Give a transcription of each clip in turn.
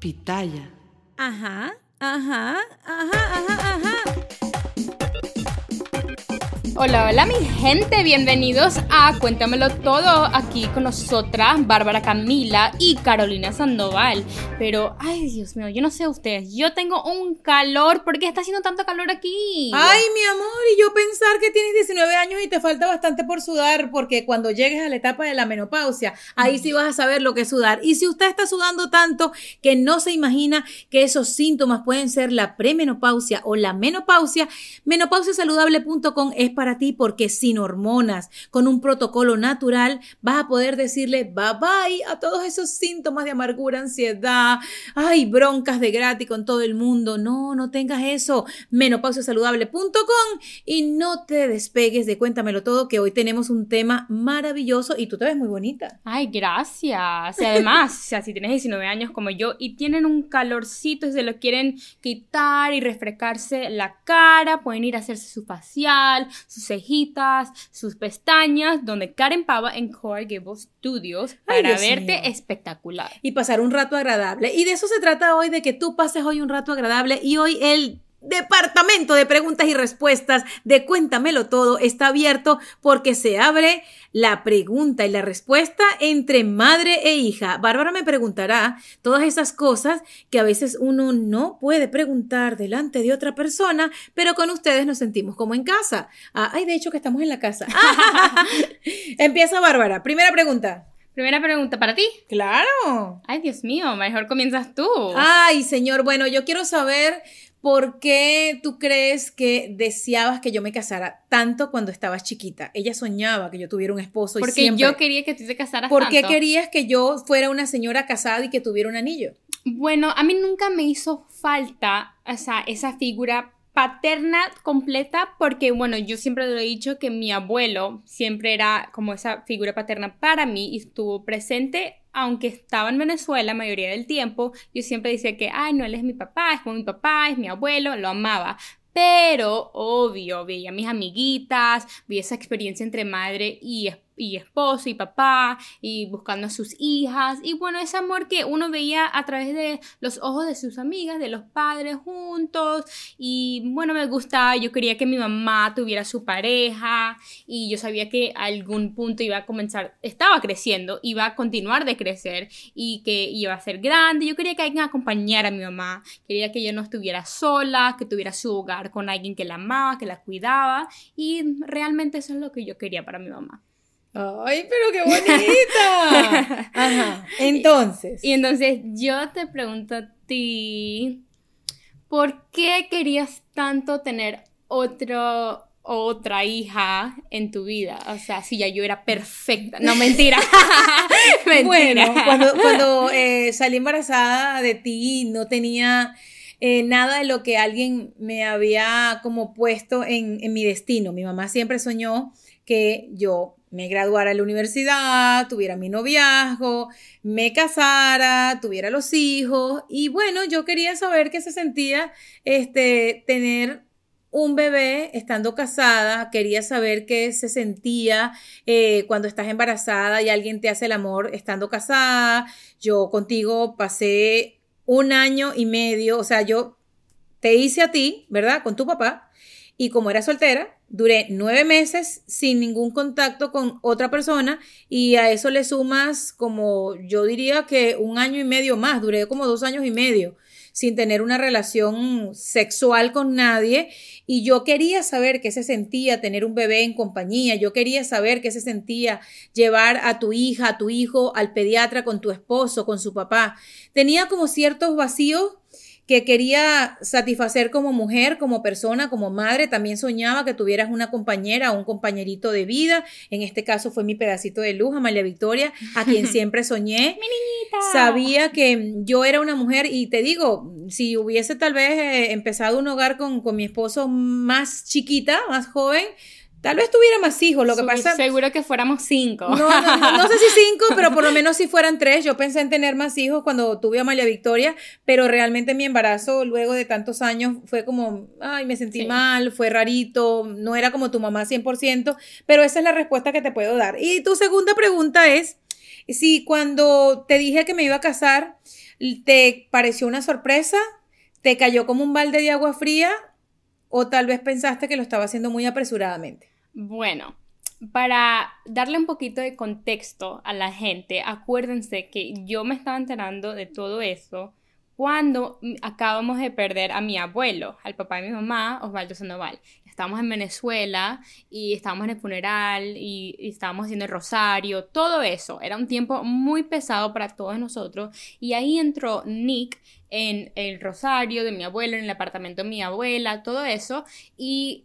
pitaya. Ajá, ajá, ajá, ajá, ajá. Hola, hola mi gente, bienvenidos a Cuéntamelo Todo, aquí con nosotras Bárbara Camila y Carolina Sandoval. Pero, ay Dios mío, yo no sé ustedes, yo tengo un calor, ¿por qué está haciendo tanto calor aquí? Ay, mi amor, y yo pensar que tienes 19 años y te falta bastante por sudar, porque cuando llegues a la etapa de la menopausia, ahí sí vas a saber lo que es sudar. Y si usted está sudando tanto que no se imagina que esos síntomas pueden ser la premenopausia o la menopausia, menopausiasaludable.com es para ti porque sin hormonas, con un protocolo natural, vas a poder decirle bye bye a todos esos síntomas de amargura, ansiedad, ay, broncas de gratis con todo el mundo. No, no tengas eso. menopausiasaludable.com y no te despegues de Cuéntamelo Todo, que hoy tenemos un tema maravilloso y tú te ves muy bonita. Ay, gracias. Además, si tienes 19 años como yo y tienen un calorcito y se lo quieren quitar y refrescarse la cara, pueden ir a hacerse su facial, sus cejitas, sus pestañas, donde Karen Pava en Core Gables Studios para verte mío. espectacular. y pasar un rato agradable. Y de eso se trata hoy, de que tú pases hoy un rato agradable y hoy el departamento de preguntas y respuestas de Cuéntamelo Todo está abierto porque se abre la pregunta y la respuesta entre madre e hija. Bárbara me preguntará todas esas cosas que a veces uno no puede preguntar delante de otra persona, pero con ustedes nos sentimos como en casa. Ah, ay, de hecho que estamos en la casa. Empieza Bárbara. Primera pregunta. Primera pregunta para ti. Claro. Ay, Dios mío, mejor comienzas tú. Ay, señor, bueno, yo quiero saber por qué tú crees que deseabas que yo me casara tanto cuando estabas chiquita. Ella soñaba que yo tuviera un esposo y Porque siempre. yo quería que tú te casaras ¿Por qué tanto. querías que yo fuera una señora casada y que tuviera un anillo? Bueno, a mí nunca me hizo falta o sea, esa figura paterna completa porque, bueno, yo siempre lo he dicho que mi abuelo siempre era como esa figura paterna para mí y estuvo presente, aunque estaba en Venezuela la mayoría del tiempo, yo siempre decía que, ay, no, él es mi papá, es mi papá, es mi abuelo, lo amaba. Pero, obvio, veía a mis amiguitas, vi esa experiencia entre madre y, es- y esposo y papá, y buscando a sus hijas, y bueno, ese amor que uno veía a través de los ojos de sus amigas, de los padres juntos, y bueno, me gustaba, yo quería que mi mamá tuviera su pareja, y yo sabía que a algún punto iba a comenzar, estaba creciendo, iba a continuar de crecer, y que iba a ser grande, yo quería que alguien acompañara a mi mamá, quería que yo no estuviera sola, que tuviera su hogar con alguien que la amaba, que la cuidaba, y realmente eso es lo que yo quería para mi mamá. Ay, pero qué bonita. Ajá. Entonces. Y entonces yo te pregunto a ti, ¿por qué querías tanto tener otro otra hija en tu vida? O sea, si ya yo era perfecta. No, mentira. mentira. Bueno, cuando, cuando eh, salí embarazada de ti, no tenía eh, nada de lo que alguien me había como puesto en, en mi destino. Mi mamá siempre soñó que yo me graduara de la universidad, tuviera mi noviazgo, me casara, tuviera los hijos y bueno, yo quería saber qué se sentía este tener un bebé estando casada, quería saber qué se sentía eh, cuando estás embarazada y alguien te hace el amor estando casada. Yo contigo pasé un año y medio, o sea, yo te hice a ti, ¿verdad? Con tu papá. Y como era soltera, duré nueve meses sin ningún contacto con otra persona y a eso le sumas como yo diría que un año y medio más, duré como dos años y medio sin tener una relación sexual con nadie y yo quería saber qué se sentía tener un bebé en compañía, yo quería saber qué se sentía llevar a tu hija, a tu hijo al pediatra con tu esposo, con su papá. Tenía como ciertos vacíos que quería satisfacer como mujer, como persona, como madre. También soñaba que tuvieras una compañera o un compañerito de vida. En este caso fue mi pedacito de luz, Amalia Victoria, a quien siempre soñé. Sabía que yo era una mujer y te digo, si hubiese tal vez eh, empezado un hogar con, con mi esposo más chiquita, más joven, Tal vez tuviera más hijos, lo que pasa... Seguro que fuéramos cinco. No, no, no, no sé si cinco, pero por lo menos si fueran tres. Yo pensé en tener más hijos cuando tuve a María Victoria, pero realmente mi embarazo luego de tantos años fue como, ay, me sentí Sí. mal, fue rarito, no era como tu mamá 100%, pero esa es la respuesta que te puedo dar. Y tu segunda pregunta es, si cuando te dije que me iba a casar, te pareció una sorpresa, te cayó como un balde de agua fría o tal vez pensaste que lo estaba haciendo muy apresuradamente. Bueno, para darle un poquito de contexto a la gente, acuérdense que yo me estaba enterando de todo eso cuando acabamos de perder a mi abuelo, al papá de mi mamá, Osvaldo Sandoval. Estábamos en Venezuela y estábamos en el funeral y, estábamos haciendo el rosario, todo eso. Era un tiempo muy pesado para todos nosotros y ahí entró Nick en el rosario de mi abuelo, en el apartamento de mi abuela, todo eso y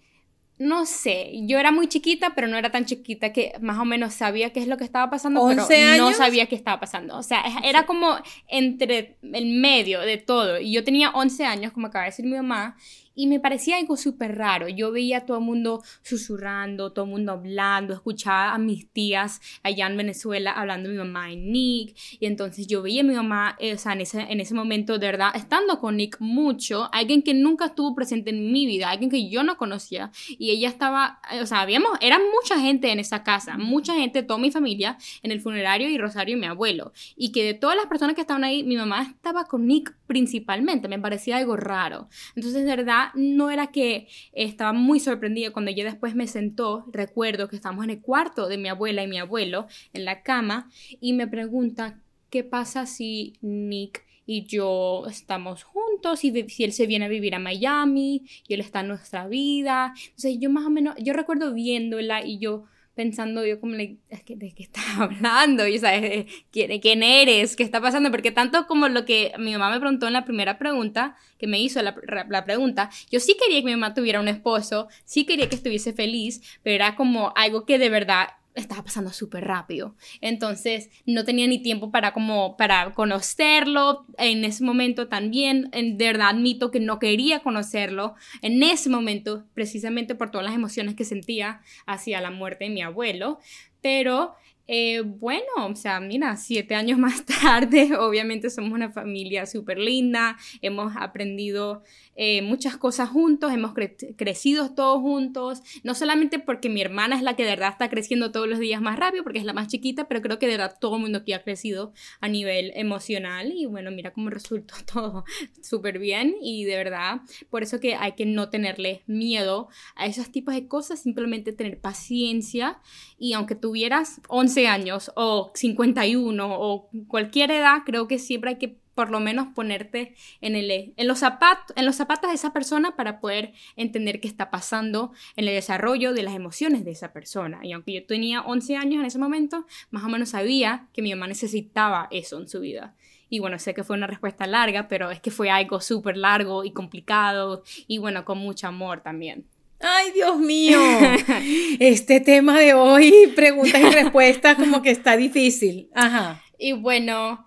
no sé, yo era muy chiquita, pero no era tan chiquita que más o menos sabía qué es lo que estaba pasando, pero no sabía qué estaba pasando. O sea, era como entre el medio de todo. Y yo tenía 11 años, como acaba de decir mi mamá, y me parecía algo súper raro. Yo veía a todo el mundo susurrando, todo el mundo hablando, escuchaba a mis tías allá en Venezuela hablando de mi mamá y Nick. Y entonces yo veía a mi mamá, eh, o sea, en ese, en ese momento, de verdad, estando con Nick mucho, alguien que nunca estuvo presente en mi vida, alguien que yo no conocía. Y ella estaba, eh, o sea, habíamos, era mucha gente en esa casa, mucha gente, toda mi familia, en el funerario y Rosario y mi abuelo. Y que de todas las personas que estaban ahí, mi mamá estaba con Nick principalmente. Me parecía algo raro. Entonces, de verdad, no era que estaba muy sorprendida cuando ella después me sentó, recuerdo que estábamos en el cuarto de mi abuela y mi abuelo, en la cama, y me pregunta, ¿qué pasa si Nick y yo estamos juntos y si él se viene a vivir a Miami y él está en nuestra vida? Entonces yo más o menos, yo recuerdo viéndola y yo pensando yo como, ¿de qué estás hablando? Y, ¿sabes? ¿Quién eres? ¿Qué está pasando? Porque tanto como lo que mi mamá me preguntó en la primera pregunta, que me hizo la, la, pregunta, yo sí quería que mi mamá tuviera un esposo, sí quería que estuviese feliz, pero era como algo que de verdad estaba pasando súper rápido. Entonces no tenía ni tiempo para como para conocerlo. En ese momento también, de verdad admito que no quería conocerlo. En ese momento, precisamente por todas las emociones que sentía hacia la muerte de mi abuelo. Pero eh, bueno, o sea, mira, siete años más tarde, obviamente somos una familia súper linda, hemos aprendido eh, muchas cosas juntos, hemos crecido todos juntos, no solamente porque mi hermana es la que de verdad está creciendo todos los días más rápido, porque es la más chiquita, pero creo que de verdad todo el mundo aquí ha crecido a nivel emocional y bueno, mira cómo resultó todo súper bien y de verdad, por eso que hay que no tenerle miedo a esos tipos de cosas, simplemente tener paciencia y aunque tuvieras 11 años o 51 o cualquier edad, creo que siempre hay que por lo menos ponerte en, el, en, los zapatos, en los zapatos de esa persona para poder entender qué está pasando en el desarrollo de las emociones de esa persona. Y aunque yo tenía 11 años en ese momento, más o menos sabía que mi mamá necesitaba eso en su vida. Y bueno, sé que fue una respuesta larga, pero es que fue algo súper largo y complicado y bueno, con mucho amor también. Ay, Dios mío. Este tema de hoy, preguntas y respuestas, como que está difícil. Ajá. Y bueno,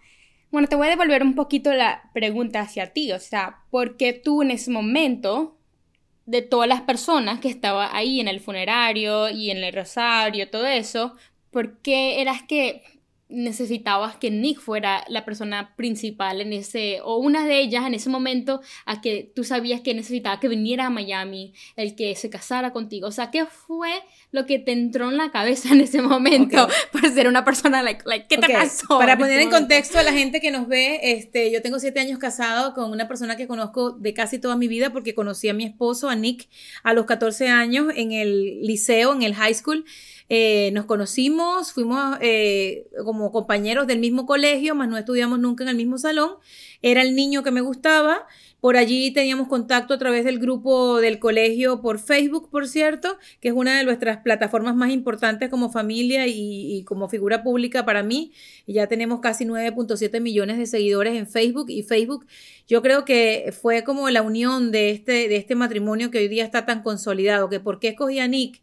bueno, te voy a devolver un poquito la pregunta hacia ti, o sea, ¿por qué tú en ese momento, de todas las personas que estaban ahí en el funerario y en el rosario, todo eso, ¿por qué eras que necesitabas que Nick fuera la persona principal en ese, o una de ellas en ese momento, a que tú sabías que necesitaba que viniera a Miami, el que se casara contigo. O sea, ¿qué fue lo que te entró en la cabeza en ese momento por ser una persona, like, like ¿qué te pasó? Para poner en contexto a la gente que nos ve, este, yo tengo siete años casado con una persona que conozco de casi toda mi vida porque conocí a mi esposo, a Nick, a los 14 años en el liceo, en el high school. Eh, nos conocimos, fuimos eh, como compañeros del mismo colegio, más no estudiamos nunca en el mismo salón. Era el niño que me gustaba. Por allí teníamos contacto a través del grupo del colegio por Facebook, por cierto, que es una de nuestras plataformas más importantes como familia y, como figura pública para mí. Ya tenemos casi 9.7 millones de seguidores en Facebook y Facebook yo creo que fue como la unión de este, de este matrimonio que hoy día está tan consolidado, que por qué escogí a Nick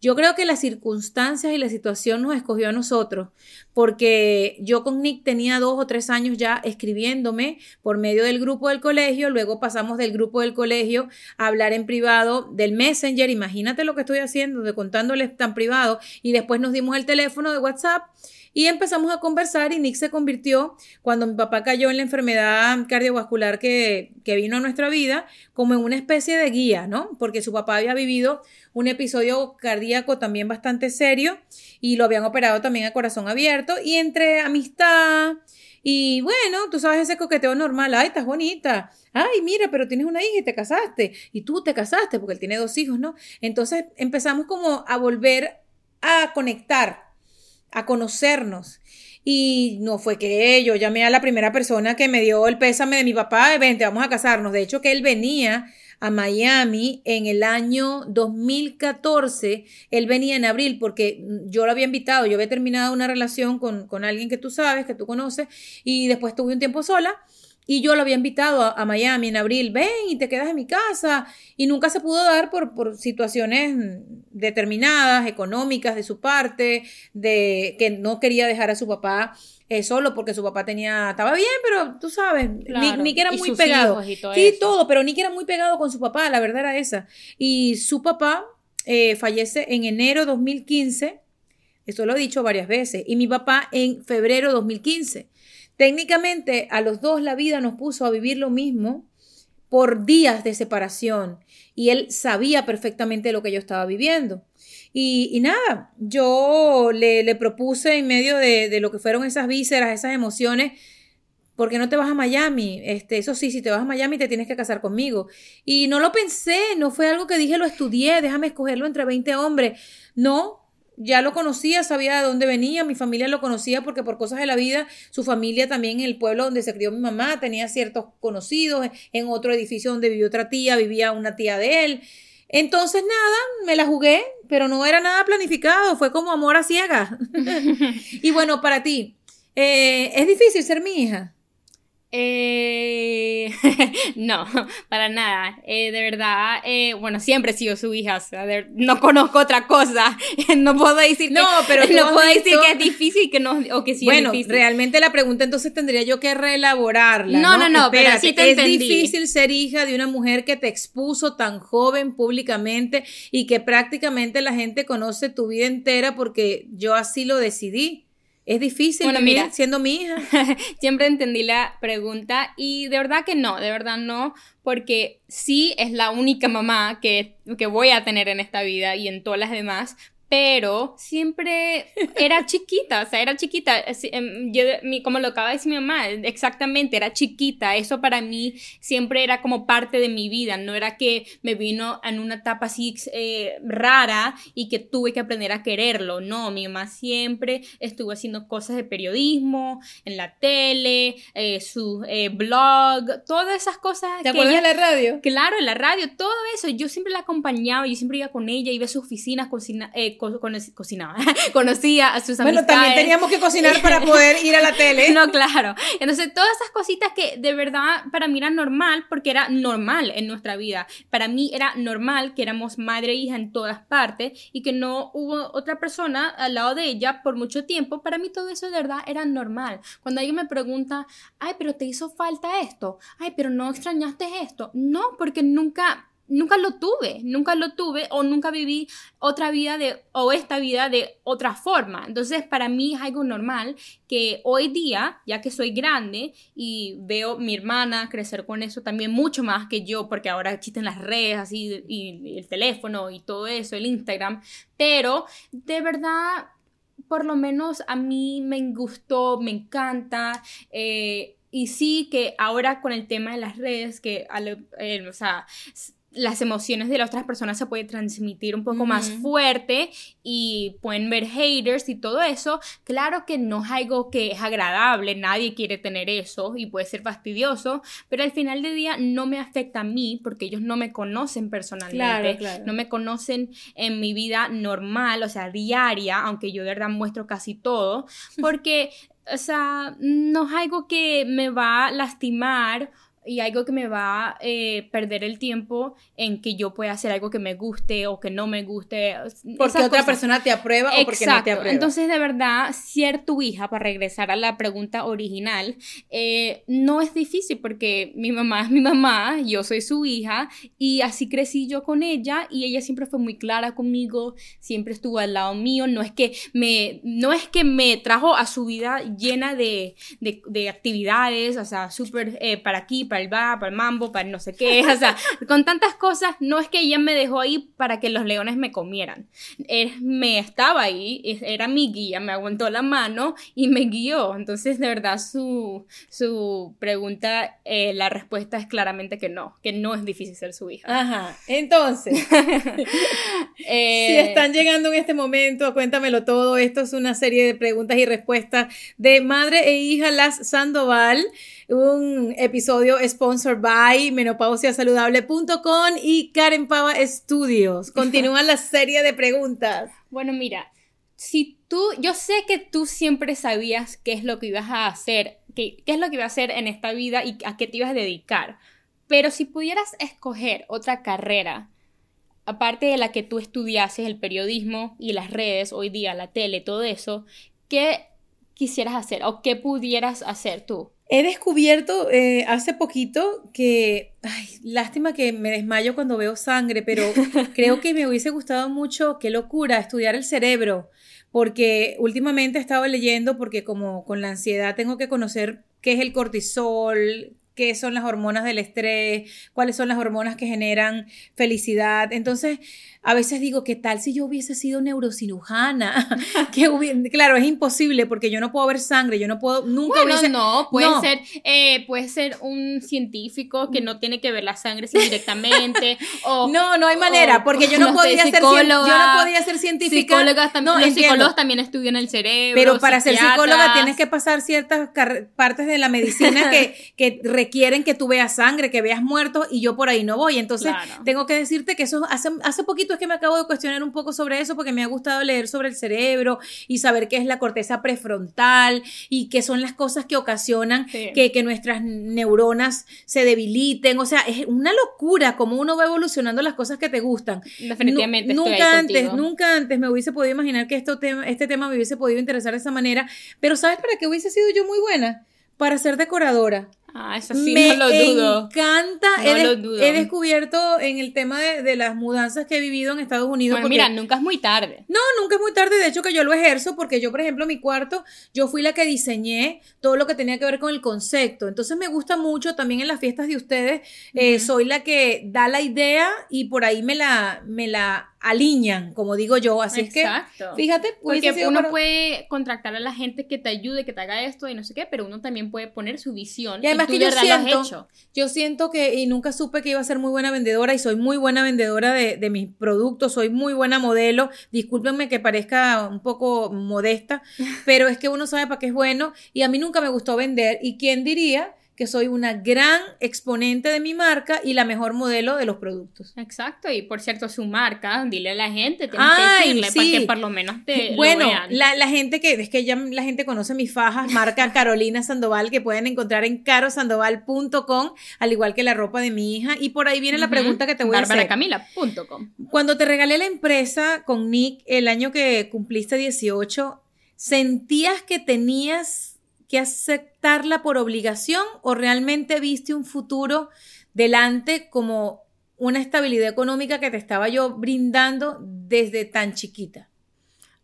yo creo que las circunstancias y la situación nos escogió a nosotros, porque yo con Nick tenía dos o tres años ya escribiéndome por medio del grupo del colegio, luego pasamos del grupo del colegio a hablar en privado del Messenger, imagínate lo que estoy haciendo, de contándoles tan privado, y después nos dimos el teléfono de WhatsApp Y empezamos a conversar y Nick se convirtió, cuando mi papá cayó en la enfermedad cardiovascular que, que vino a nuestra vida, como en una especie de guía, ¿no? Porque su papá había vivido un episodio cardíaco también bastante serio y lo habían operado también a corazón abierto y entre amistad y bueno, tú sabes ese coqueteo normal, ay, estás bonita, ay, mira, pero tienes una hija y te casaste y tú te casaste porque él tiene dos hijos, ¿no? Entonces empezamos como a volver a conectar, a conocernos. Y no fue que yo llamé a la primera persona que me dio el pésame de mi papá, vente, vamos a casarnos. De hecho, que él venía a Miami en el año 2014. Él venía en abril porque yo lo había invitado, yo había terminado una relación con, con alguien que tú sabes, que tú conoces, y después tuve un tiempo sola. Y yo lo había invitado a, Miami en abril, ven y te quedas en mi casa. Y nunca se pudo dar por, por situaciones determinadas, económicas de su parte, de que no quería dejar a su papá eh, solo porque su papá tenía, estaba bien, pero tú sabes, Nick, era muy pegado. sí, todo, pero Nick era muy pegado con su papá, la verdad era esa. Y su papá eh, fallece en enero 2015, eso lo he dicho varias veces, y mi papá en febrero 2015. Técnicamente a los dos la vida nos puso a vivir lo mismo por días de separación y él sabía perfectamente lo que yo estaba viviendo. Y, nada, yo le, propuse en medio de, lo que fueron esas vísceras, esas emociones, ¿por qué no te vas a Miami? Este, eso sí, si te vas a Miami te tienes que casar conmigo. Y no lo pensé, no fue algo que dije, lo estudié, déjame escogerlo entre 20 hombres. No, ya lo conocía, sabía de dónde venía, mi familia lo conocía porque por cosas de la vida, su familia también en el pueblo donde se crió mi mamá tenía ciertos conocidos, en otro edificio donde vivió otra tía, vivía una tía de él. Entonces, nada, me la jugué, pero no era nada planificado, fue como amor a ciegas. y bueno, para ti, eh, ¿es difícil ser mi hija? Eh, no, para nada. Eh, de verdad, eh, bueno, siempre he sido su hija. O sea, no conozco otra cosa. no puedo decir no, que, pero no puedo decir que es difícil que no, o que sí bueno, es difícil. realmente la pregunta entonces tendría yo que reelaborarla. No, no, no, pero sí te Es difícil ser hija de una mujer que te expuso tan joven públicamente y que prácticamente la gente conoce tu vida entera porque yo así lo decidí. Es difícil bueno, mira, siendo mi hija. siempre entendí la pregunta y de verdad que no, de verdad no, porque sí es la única mamá que, que voy a tener en esta vida y en todas las demás, pero siempre era chiquita, o sea, era chiquita. Em, yo, como lo acaba de decir mi mamá, exactamente, era chiquita. Eso para mí siempre era como parte de mi vida, no era que me vino en una etapa así eh, rara y que tuve que aprender a quererlo. No, mi mamá siempre estuvo haciendo cosas de periodismo, en la tele, eh, su eh, blog, todas esas cosas. ¿Te acuerdas de la radio? Claro, en la radio, todo eso. Yo siempre la acompañaba, yo siempre iba con ella, iba a sus oficinas, cocina, cocinaba, conocía a sus amistades. Bueno, también teníamos que cocinar para poder ir a la tele. no, claro. Entonces, todas esas cositas que de verdad para mí era normal, porque era normal en nuestra vida. Para mí era normal que éramos madre e hija en todas partes y que no hubo otra persona al lado de ella por mucho tiempo. Para mí todo eso de verdad era normal. Cuando alguien me pregunta, ay, pero te hizo falta esto, ay, pero no extrañaste esto. No, porque nunca nunca lo tuve, nunca lo tuve o nunca viví otra vida de o esta vida de otra forma. Entonces, para mí es algo normal que hoy día, ya que soy grande y veo mi hermana crecer con eso también mucho más que yo, porque ahora existen las redes así y, el teléfono y todo eso, el Instagram, pero de verdad por lo menos a mí me gustó, me encanta. Eh, y sí que ahora con el tema de las redes, que, eh, o sea, las emociones de las otras personas se pueden transmitir un poco más fuerte y pueden ver haters y todo eso. Claro que no es algo que es agradable, nadie quiere tener eso y puede ser fastidioso, pero al final del día no me afecta a mí porque ellos no me conocen personalmente, no me conocen en mi vida normal, o sea, diaria, aunque yo de verdad muestro casi todo, porque, o sea, no es algo que me va a lastimar y algo que me va a eh, perder el tiempo en que yo pueda hacer algo que me guste o que no me guste. Porque otra persona te aprueba o porque no te aprueba. Entonces, de verdad, ser tu hija, para regresar a la pregunta original, eh, no es difícil porque mi mamá es mi mamá, yo soy su hija y así crecí yo con ella y ella siempre fue muy clara conmigo, siempre estuvo al lado mío, no es que me, no es que me trajo a su vida llena de, de, actividades, o sea, súper eh, para aquí, para el va, para el mambo, para no sé qué, o sea, con tantas cosas, no es que ella me dejó ahí para que los leones me comieran. Él me estaba ahí, era mi guía, me aguantó la mano y me guió. Entonces, de verdad, su, su pregunta, eh, la respuesta es claramente que no, que no es difícil ser su hija. Ajá, entonces, eh, si están llegando en este momento, cuéntamelo todo. Esto es una serie de preguntas y respuestas de madre e hija Las Sandoval un episodio sponsored by menopausiasaludable.com y Karen Pava Studios. Continúa la serie de preguntas. Bueno, mira, si tú, yo sé que tú siempre sabías qué es lo que ibas a hacer, qué, qué es lo que ibas a hacer en esta vida y a qué te ibas a dedicar, pero si pudieras escoger otra carrera, aparte de la que tú estudiases, el periodismo y las redes, hoy día la tele, todo eso, ¿qué quisieras hacer o qué pudieras hacer tú? He descubierto eh, hace poquito que, ay, lástima que me desmayo cuando veo sangre, pero creo que me hubiese gustado mucho, qué locura, estudiar el cerebro, porque últimamente he estado leyendo, porque como con la ansiedad tengo que conocer qué es el cortisol, qué son las hormonas del estrés, cuáles son las hormonas que generan felicidad. Entonces, a veces digo, ¿qué tal si yo hubiese sido neurocirujana? que claro, es imposible porque yo no puedo ver sangre, yo no puedo, nunca bueno, no, puede ser, eh, puede ser un científico que no tiene que ver la sangre directamente, o... No, no hay manera, porque yo no, podía ser, yo no podía ser científica. Psicólogas también, los psicólogos también estudian el cerebro. Pero para ser psicóloga tienes que pasar ciertas partes de la medicina que, que requieren que tú veas sangre, que veas muertos, y yo por ahí no voy. Entonces, tengo que decirte que eso hace, hace poquito es que me acabo de cuestionar un poco sobre eso porque me ha gustado leer sobre el cerebro y saber qué es la corteza prefrontal y qué son las cosas que ocasionan que, que, nuestras neuronas se debiliten. O sea, es una locura cómo uno va evolucionando las cosas que te gustan. Definitivamente. nunca antes, nunca antes me hubiese podido imaginar que esto este tema me hubiese podido interesar de esa manera. Pero ¿sabes para qué hubiese sido yo muy buena? Para ser decoradora. Ah, eso sí, me no lo dudo. encanta. he, descubierto en el tema de, las mudanzas que he vivido en Estados Unidos. mira, nunca es muy tarde. No, nunca es muy tarde. De hecho, que yo lo ejerzo porque yo, por ejemplo, mi cuarto, yo fui la que diseñé todo lo que tenía que ver con el concepto. Entonces me gusta mucho también en las fiestas de ustedes. Eh, soy la que da la idea y por ahí me la, me la alinean, como digo yo. Así es que, fíjate, porque uno puede contratar a la gente que te ayude, que te haga esto y no sé qué, pero uno también puede poner su visión. Y además que yo siento, yo siento que, y nunca supe que iba a ser muy buena vendedora y soy muy buena vendedora de, de mis productos, soy muy buena modelo. Discúlpenme que parezca un poco modesta, pero es que uno sabe para qué es bueno y a mí nunca me gustó vender. ¿Y quién diría? Que soy una gran exponente de mi marca y la mejor modelo de los productos. Exacto, y por cierto, su marca, dile a la gente, tienes que decirle para que por lo menos te Bueno, lo vean. La, la, gente que, es que ya la gente conoce mis fajas, marca Carolina Sandoval, que pueden encontrar en carosandoval.com, al igual que la ropa de mi hija, y por ahí viene la pregunta que te voy a hacer. Barbaracamila.com. Cuando te regalé la empresa con Nick el año que cumpliste 18, ¿sentías que tenías que aceptarla por obligación o realmente viste un futuro delante como una estabilidad económica que te estaba yo brindando desde tan chiquita?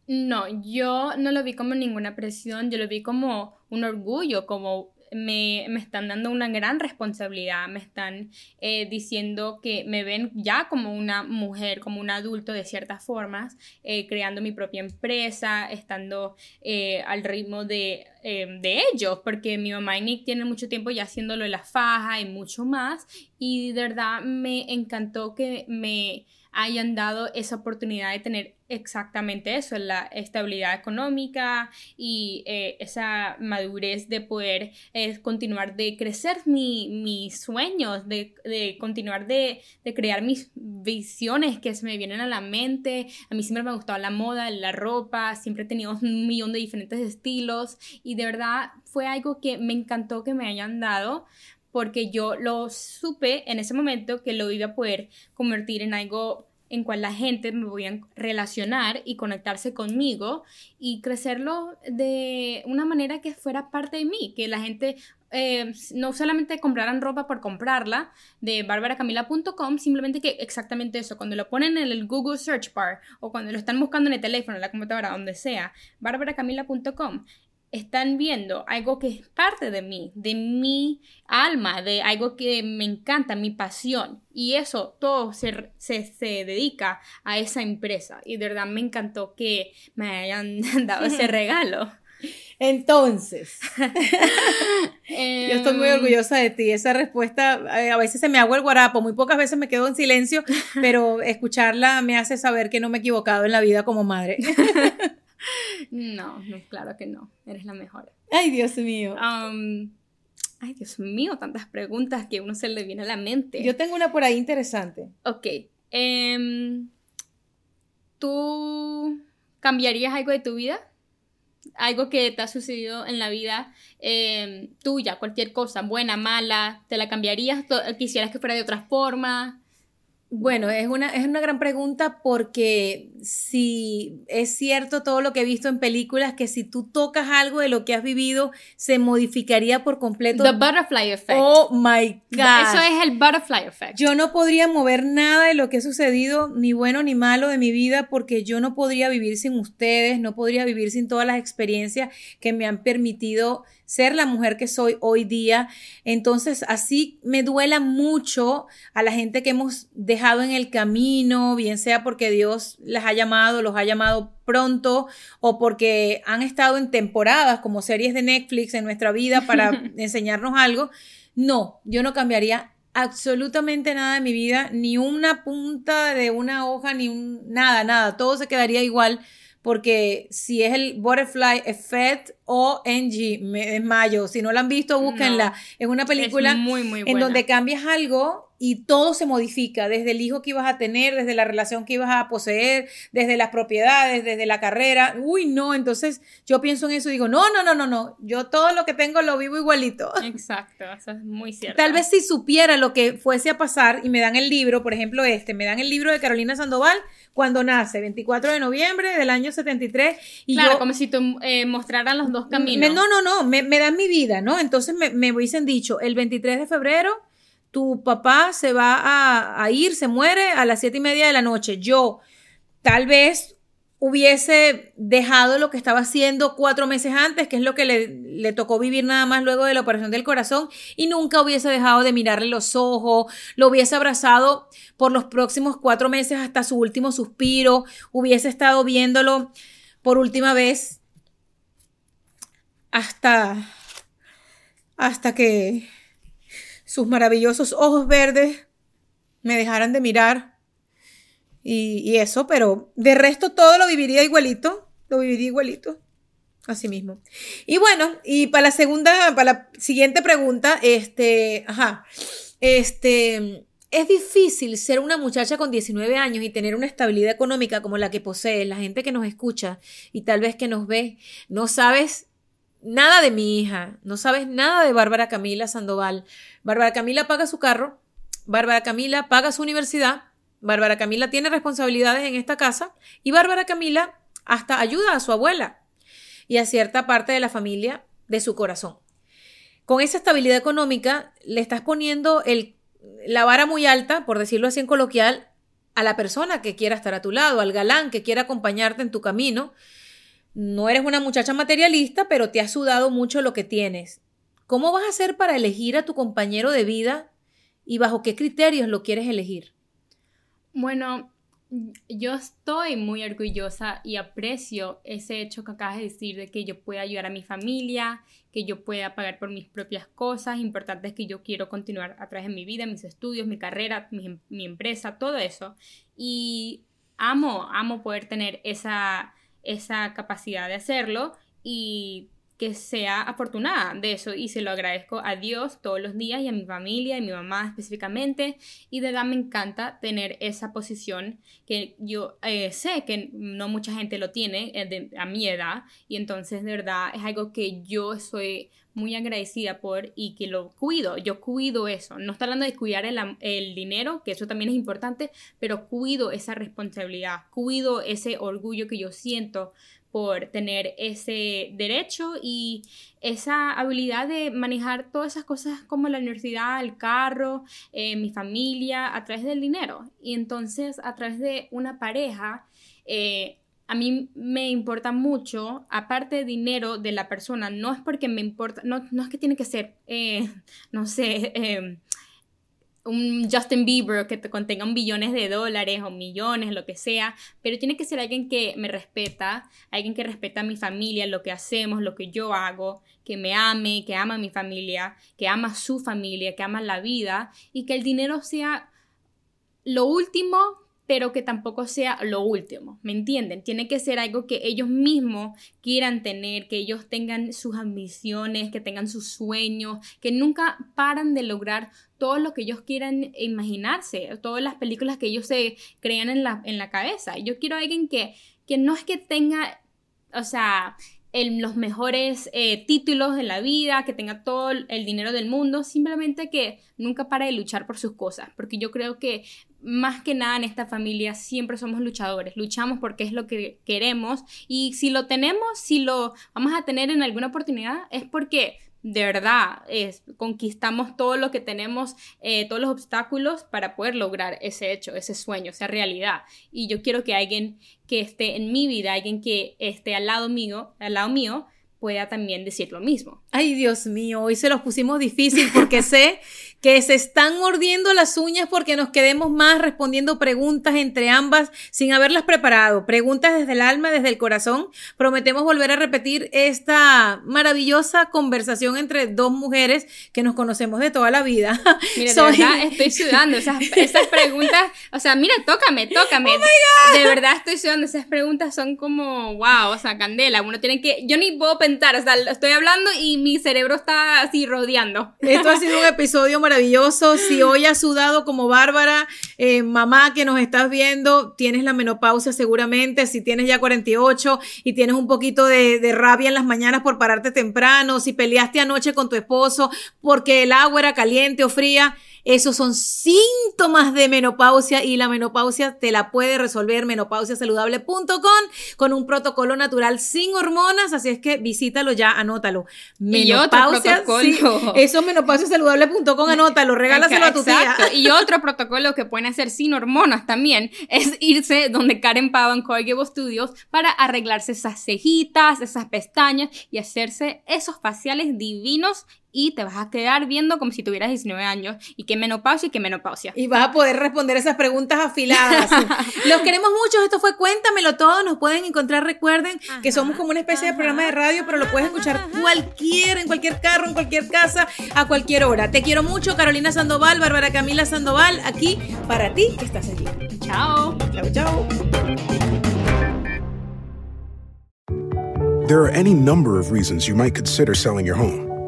No, yo no lo vi como ninguna presión, yo lo vi como un orgullo, como me, están dando una gran responsabilidad, me están eh, diciendo que me ven ya como una mujer, como un adulto de ciertas formas, eh, creando mi propia empresa, estando eh, al ritmo de, de, ellos, porque mi mamá y Nick tienen mucho tiempo ya haciéndolo en la faja y mucho más, y de verdad me encantó que me hayan dado esa oportunidad de tener exactamente eso, la estabilidad económica y eh, esa madurez de poder eh, continuar de crecer mis sueños, de, continuar de, crear mis visiones que se me vienen a la mente. A mí siempre me ha gustado la moda, la ropa, siempre he tenido un millón de diferentes estilos y de verdad fue algo que me encantó que me hayan dado porque yo lo supe en ese momento que lo iba a poder convertir en algo en cual la gente me voy a relacionar y conectarse conmigo y crecerlo de una manera que fuera parte de mí, que la gente eh, no solamente compraran ropa por comprarla de barbaracamila.com, simplemente que exactamente eso, cuando lo ponen en el Google Search Bar o cuando lo están buscando en el teléfono, en la computadora, donde sea, barbaracamila.com, están viendo algo que es parte de mí, de mi alma, de algo que me encanta, mi pasión. Y eso todo se, se, dedica a esa empresa. Y de verdad me encantó que me hayan dado ese regalo. Entonces, yo estoy muy em, orgullosa de ti. Esa respuesta, eh, a veces se me hago el guarapo, muy pocas veces me quedo en silencio, pero escucharla me hace saber que no me he equivocado en la vida como madre. No, no, claro que no. Eres la mejor. Ay, Dios mío. Um, ay, Dios mío, tantas preguntas que uno se le viene a la mente. Yo tengo una por ahí interesante. Ok. Em, ¿Tú cambiarías algo de tu vida? Algo que te ha sucedido en la vida em, tuya, cualquier cosa, buena, mala, ¿te la cambiarías? ¿Quisieras que fuera de otra forma? Bueno, es una, es una gran pregunta porque si es cierto todo lo que he visto en películas, que si tú tocas algo de lo que has vivido, se modificaría por completo. The butterfly effect. Oh my God. Eso es el butterfly effect. Yo no podría mover nada de lo que ha sucedido, ni bueno ni malo de mi vida, porque yo no podría vivir sin ustedes, no podría vivir sin todas las experiencias que me han permitido ser la mujer que soy hoy día. Entonces, así me duela mucho a la gente que hemos dejado en el camino, bien sea porque Dios les ha llamado, los ha llamado pronto o porque han estado en temporadas como series de Netflix en nuestra vida para enseñarnos algo. No, yo no cambiaría absolutamente nada de mi vida, ni una punta de una hoja, ni un, nada, nada, todo se quedaría igual porque si es el Butterfly Effect o NG, me desmayo. Si no la han visto, búsquenla. Es una película en donde cambias algo y todo se modifica, desde el hijo que ibas a tener, desde la relación que ibas a poseer, desde las propiedades, desde la carrera. Uy, no, entonces yo pienso en eso y digo, no, no, no, no, no, yo todo lo que tengo lo vivo igualito. Exacto, eso es muy cierto. Tal vez si supiera lo que fuese a pasar y me dan el libro, por ejemplo este, me dan el libro de Carolina Sandoval cuando nace, 24 de noviembre del año 73. Y claro, como si tú eh, mostraran los dos caminos. no, no, no, me, dan mi vida, ¿no? Entonces me, me hubiesen dicho, el 23 de febrero tu papá se va a, ir, se muere a las siete y media de la noche. Yo tal vez hubiese dejado lo que estaba haciendo cuatro meses antes, que es lo que le, le, tocó vivir nada más luego de la operación del corazón, y nunca hubiese dejado de mirarle los ojos, lo hubiese abrazado por los próximos cuatro meses hasta su último suspiro, hubiese estado viéndolo por última vez hasta, hasta que sus maravillosos ojos verdes me dejaran de mirar y, eso, pero de resto todo lo viviría igualito, lo viviría igualito. Así mismo. Y bueno, y para la segunda, para la siguiente pregunta, este, ajá, este, es difícil ser una muchacha con 19 años y tener una estabilidad económica como la que posee La gente que nos escucha y tal vez que nos ve, no sabes nada de mi hija, no sabes nada de Bárbara Camila Sandoval. Bárbara Camila paga su carro, Bárbara Camila paga su universidad, Bárbara Camila tiene responsabilidades en esta casa y Bárbara Camila hasta ayuda a su abuela y a cierta parte de la familia de su corazón. Con esa estabilidad económica le estás poniendo el, la vara muy alta, por decirlo así en coloquial, a la persona que quiera estar a tu lado, al galán que quiera acompañarte en tu camino no eres una muchacha materialista, pero te ha sudado mucho lo que tienes. ¿Cómo vas a hacer para elegir a tu compañero de vida y bajo qué criterios lo quieres elegir? Bueno, yo estoy muy orgullosa y aprecio ese hecho que acabas de decir de que yo pueda ayudar a mi familia, que yo pueda pagar por mis propias cosas importantes que yo quiero continuar a través de mi vida, mis estudios, mi carrera, mi, mi empresa, todo eso. Y amo, amo poder tener esa esa capacidad de hacerlo y que sea afortunada de eso y se lo agradezco a Dios todos los días y a mi familia y a mi mamá específicamente y de verdad me encanta tener esa posición que yo eh, sé que no mucha gente lo tiene eh, a mi edad y entonces de verdad es algo que yo soy muy agradecida por y que lo cuido, yo cuido eso, no está hablando de cuidar el, el dinero, que eso también es importante, pero cuido esa responsabilidad, cuido ese orgullo que yo siento por tener ese derecho y esa habilidad de manejar todas esas cosas como la universidad, el carro, eh, mi familia, a través del dinero. Y entonces a través de una pareja, eh, a mí me importa mucho, aparte de dinero de la persona, no es porque me importa, no, no es que tiene que ser, eh, no sé, un Justin Bieber que te contenga un billones de dólares o millones, lo que sea, pero tiene que ser alguien que me respeta, alguien que respeta a mi familia, lo que hacemos, lo que yo hago, que me ame, que ama a mi familia, que ama a su familia, que ama la vida y que el dinero sea lo último pero que tampoco sea lo último, ¿me entienden? Tiene que ser algo que ellos mismos quieran tener, que ellos tengan sus ambiciones, que tengan sus sueños, que nunca paran de lograr todo lo que ellos quieran imaginarse, todas las películas que ellos se crean en la, en la cabeza. Yo quiero a alguien que, que no es que tenga, o sea, los mejores eh, títulos de la vida, que tenga todo el dinero del mundo, simplemente que nunca para de luchar por sus cosas, porque yo creo que más que nada en esta familia siempre somos luchadores, luchamos porque es lo que queremos y si lo tenemos, si lo vamos a tener en alguna oportunidad, es porque de verdad es, conquistamos todo lo que tenemos, eh, todos los obstáculos para poder lograr ese hecho, ese sueño, esa realidad. Y yo quiero que alguien que esté en mi vida, alguien que esté al lado mío, al lado mío, pueda también decir lo mismo. Ay, Dios mío, hoy se los pusimos difícil porque sé que se están mordiendo las uñas porque nos quedemos más respondiendo preguntas entre ambas sin haberlas preparado. Preguntas desde el alma, desde el corazón. Prometemos volver a repetir esta maravillosa conversación entre dos mujeres que nos conocemos de toda la vida. Mira, de verdad estoy sudando. Esas, esas preguntas, o sea, mira, tócame, tócame. Oh de verdad estoy sudando. Esas preguntas son como, wow, o sea, candela. Uno tiene que, yo ni puedo estoy hablando y mi cerebro está así rodeando. Esto ha sido un episodio maravilloso. Si hoy has sudado como Bárbara, eh, mamá que nos estás viendo, tienes la menopausia seguramente. Si tienes ya 48 y tienes un poquito de rabia en las mañanas por pararte temprano, si peleaste anoche con tu esposo porque el agua era caliente o fría, esos son síntomas de menopausia y la menopausia te la puede resolver menopausiasaludable.com con un protocolo natural sin hormonas, así es que visítalo ya, anótalo. Menopausia, sí, eso menopausiasaludable.com, anótalo, regálaselo a tu tía. Y otro protocolo que pueden hacer sin hormonas también es irse donde Karen Pava en Studios para arreglarse esas cejitas, esas pestañas y hacerse esos faciales divinos y te vas a quedar viendo como si tuvieras 19 años y qué menopausia y qué menopausia. Y vas a poder responder esas preguntas afiladas. Los queremos mucho, esto fue Cuéntamelo Todo, nos pueden encontrar, recuerden que somos como una especie de programa de radio, pero lo puedes escuchar cualquier, en cualquier carro, en cualquier casa, a cualquier hora. Te quiero mucho, Carolina Sandoval, Bárbara Camila Sandoval, aquí para ti que estás allí. Chao. Chao, chao. There are any number of reasons you might consider selling your home.